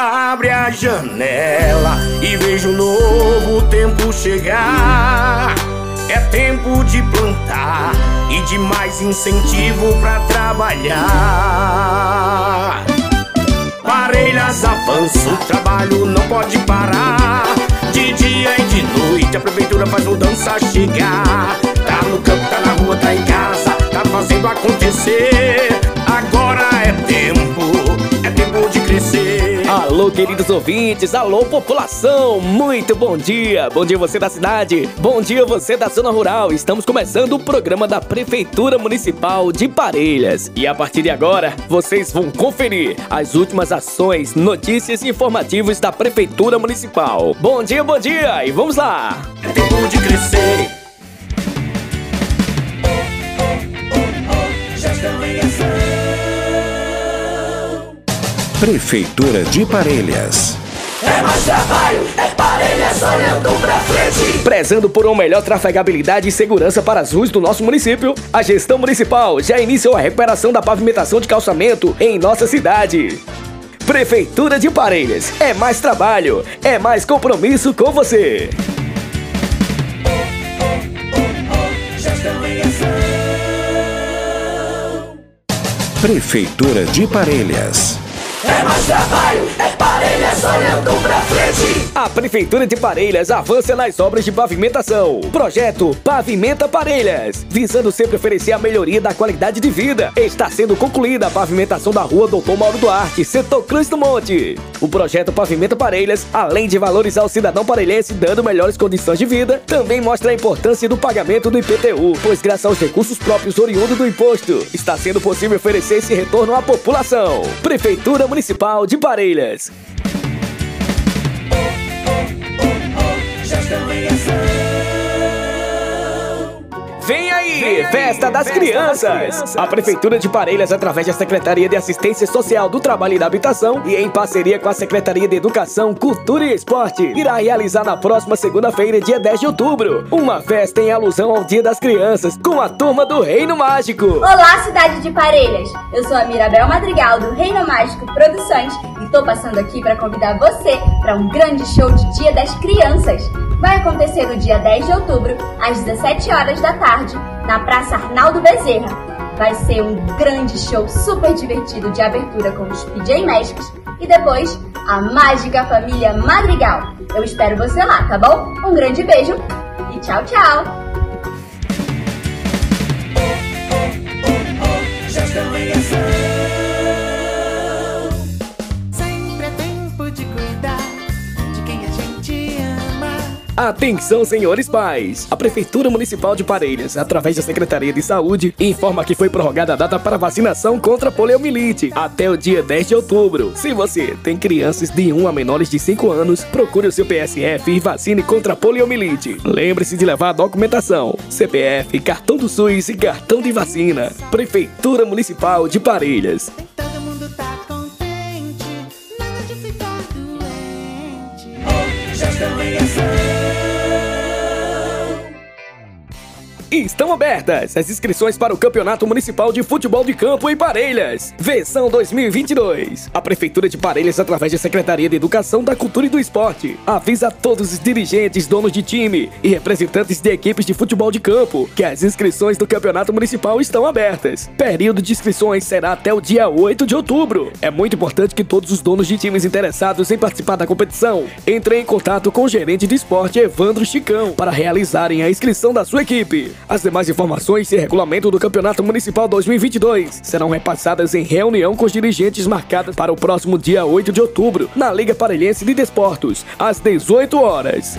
Abre a janela e veja um novo tempo chegar. É tempo de plantar e de mais incentivo pra trabalhar. Parelhas avança, o trabalho não pode parar. De dia e de noite a prefeitura faz mudança chegar. Queridos ouvintes, alô, população, muito bom dia. Bom dia você da cidade, bom dia você da zona rural. Estamos começando o programa da Prefeitura Municipal de Parelhas. E a partir de agora, vocês vão conferir as últimas ações, notícias e informativos da Prefeitura Municipal. Bom dia, bom dia e vamos lá. É tempo de crescer. Prefeitura de Parelhas. É mais trabalho, é parelhas olhando pra frente. Prezando por uma melhor trafegabilidade e segurança para as ruas do nosso município, a gestão municipal já iniciou a recuperação da pavimentação de calçamento em nossa cidade. Prefeitura de Parelhas, é mais trabalho, é mais compromisso com você. Prefeitura de Parelhas. É mais trabalho, é parelhas olhando pra frente. A Prefeitura de Parelhas avança nas obras de pavimentação. Projeto Pavimenta Parelhas, visando sempre oferecer a melhoria da qualidade de vida. Está sendo concluída a pavimentação da rua Doutor Mauro Duarte, setor Cruz do Monte. O projeto Pavimenta Parelhas, além de valorizar o cidadão parelhense dando melhores condições de vida, também mostra a importância do pagamento do IPTU, pois graças aos recursos próprios oriundos do imposto, está sendo possível oferecer esse retorno à população. Prefeitura Municipal de Parelhas. Vem aí, Festa das Crianças! A Prefeitura de Parelhas, através da Secretaria de Assistência Social do Trabalho e da Habitação e em parceria com a Secretaria de Educação, Cultura e Esporte, irá realizar na próxima segunda-feira, dia 10 de outubro, uma festa em alusão ao Dia das Crianças com a turma do Reino Mágico. Olá, cidade de Parelhas! Eu sou a Mirabel Madrigal do Reino Mágico Produções e tô passando aqui para convidar você para um grande show de Dia das Crianças. Vai acontecer no dia 10 de outubro, às 17 horas da tarde, na Praça Arnaldo Bezerra. Vai ser um grande show super divertido de abertura com os PJ Masks e depois a mágica família Madrigal. Eu espero você lá, tá bom? Um grande beijo e tchau, tchau! Atenção, senhores pais! A Prefeitura Municipal de Parelhas, através da Secretaria de Saúde, informa que foi prorrogada a data para vacinação contra poliomielite até o dia 10 de outubro. Se você tem crianças de 1 a menores de 5 anos, procure o seu PSF e vacine contra poliomielite. Lembre-se de levar a documentação: CPF, cartão do SUS e cartão de vacina. Prefeitura Municipal de Parelhas. Estão abertas as inscrições para o Campeonato Municipal de Futebol de Campo em Parelhas, versão 2022. A Prefeitura de Parelhas, através da Secretaria de Educação, da Cultura e do Esporte, avisa a todos os dirigentes, donos de time e representantes de equipes de futebol de campo que as inscrições do Campeonato Municipal estão abertas. Período de inscrições será até o dia 8 de outubro. É muito importante que todos os donos de times interessados em participar da competição entrem em contato com o gerente de esporte Evandro Chicão para realizarem a inscrição da sua equipe. As demais informações e regulamento do Campeonato Municipal 2022 serão repassadas em reunião com os dirigentes marcadas para o próximo dia 8 de outubro, na Liga Parelhense de Desportos, às 18 horas.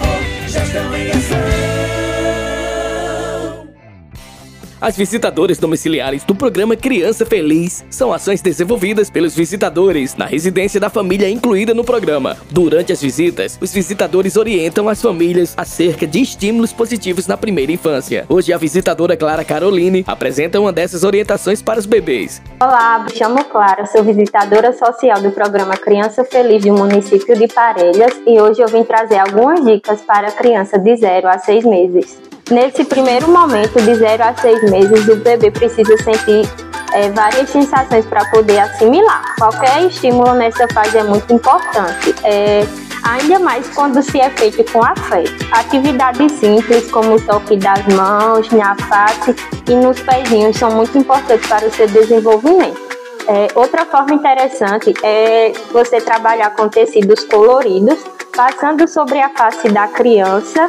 As visitadoras domiciliares do programa Criança Feliz são ações desenvolvidas pelos visitadores na residência da família incluída no programa. Durante as visitas, os visitadores orientam as famílias acerca de estímulos positivos na primeira infância. Hoje, a visitadora Clara Caroline apresenta uma dessas orientações para os bebês. Olá, me chamo Clara, sou visitadora social do programa Criança Feliz do município de Parelhas e hoje eu vim trazer algumas dicas para a criança de 0 a 6 meses. Nesse primeiro momento, de 0 a 6 meses, o bebê precisa sentir é, várias sensações para poder assimilar. Qualquer estímulo nessa fase é muito importante. É, ainda mais quando se é feito com afeto. Atividades simples, como o toque das mãos, na face e nos pezinhos, são muito importantes para o seu desenvolvimento. É, outra forma interessante é você trabalhar com tecidos coloridos, passando sobre a face da criança,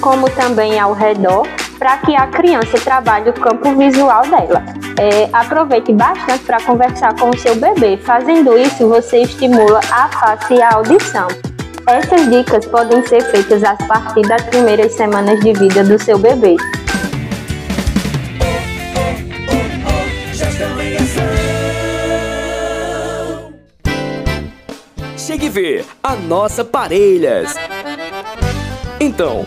como também ao redor, para que a criança trabalhe o campo visual dela. É, aproveite bastante para conversar com o seu bebê. Fazendo isso, você estimula a face e a audição. Essas dicas podem ser feitas a partir das primeiras semanas de vida do seu bebê. Chegue vê a nossa Parelhas. Então,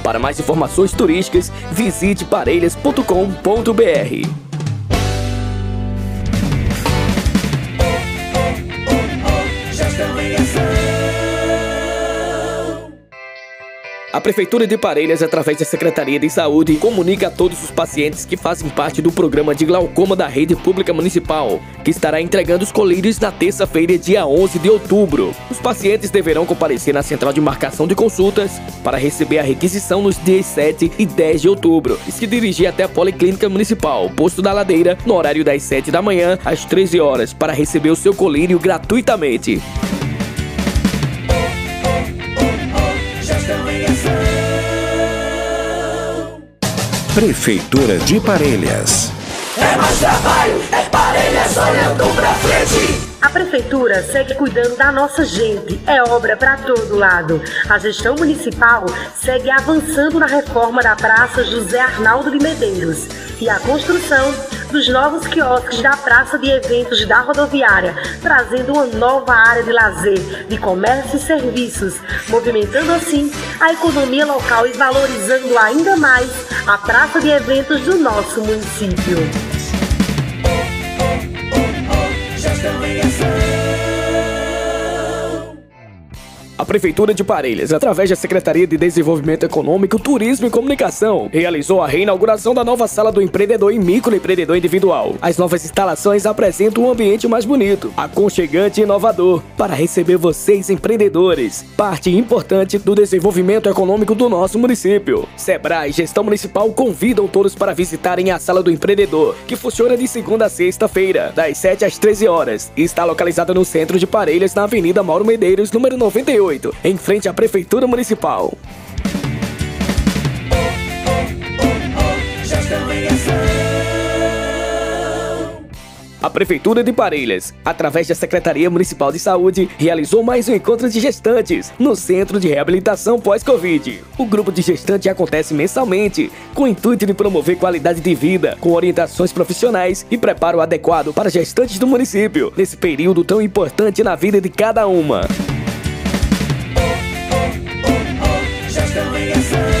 Para mais informações turísticas, visite parelhas.com.br. A Prefeitura de Parelhas, através da Secretaria de Saúde, comunica a todos os pacientes que fazem parte do programa de glaucoma da rede pública municipal, que estará entregando os colírios na terça-feira, dia 11 de outubro. Os pacientes deverão comparecer na central de marcação de consultas para receber a requisição nos dias 7 e 10 de outubro e se dirigir até a Policlínica Municipal, posto da Ladeira, no horário das 7 da manhã às 13 horas, para receber o seu colírio gratuitamente. Prefeitura de Parelhas. A prefeitura segue cuidando da nossa gente, é obra para todo lado. A gestão municipal segue avançando na reforma da Praça José Arnaldo de Medeiros e a construção dos novos quiosques da Praça de Eventos da Rodoviária, trazendo uma nova área de lazer, de comércio e serviços, movimentando assim a economia local e valorizando ainda mais a Praça de Eventos do nosso município. A Prefeitura de Parelhas, através da Secretaria de Desenvolvimento Econômico, Turismo e Comunicação, realizou a reinauguração da nova sala do empreendedor e microempreendedor individual. As novas instalações apresentam um ambiente mais bonito, aconchegante e inovador para receber vocês empreendedores, parte importante do desenvolvimento econômico do nosso município. Sebrae e Gestão Municipal convidam todos para visitarem a Sala do Empreendedor, que funciona de segunda a sexta-feira, das 7 às 13 horas, e está localizada no centro de Parelhas, na Avenida Mauro Medeiros, número 98 em frente à Prefeitura Municipal. A Prefeitura de Parelhas, através da Secretaria Municipal de Saúde, realizou mais um encontro de gestantes no Centro de Reabilitação Pós-Covid. O grupo de gestantes acontece mensalmente, com o intuito de promover qualidade de vida, com orientações profissionais e preparo adequado para gestantes do município, nesse período tão importante na vida de cada uma. Come and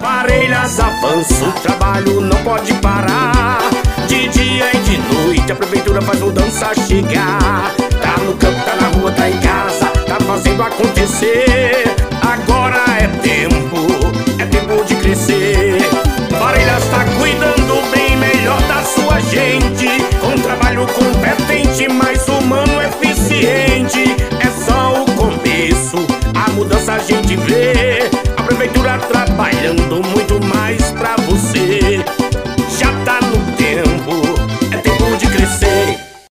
parelhas avança, o trabalho não pode parar. De dia e de noite a prefeitura faz mudança chegar. Tá no campo, tá na rua, tá em casa, tá fazendo acontecer. Agora é tempo, é tempo de crescer. Parelhas tá cuidando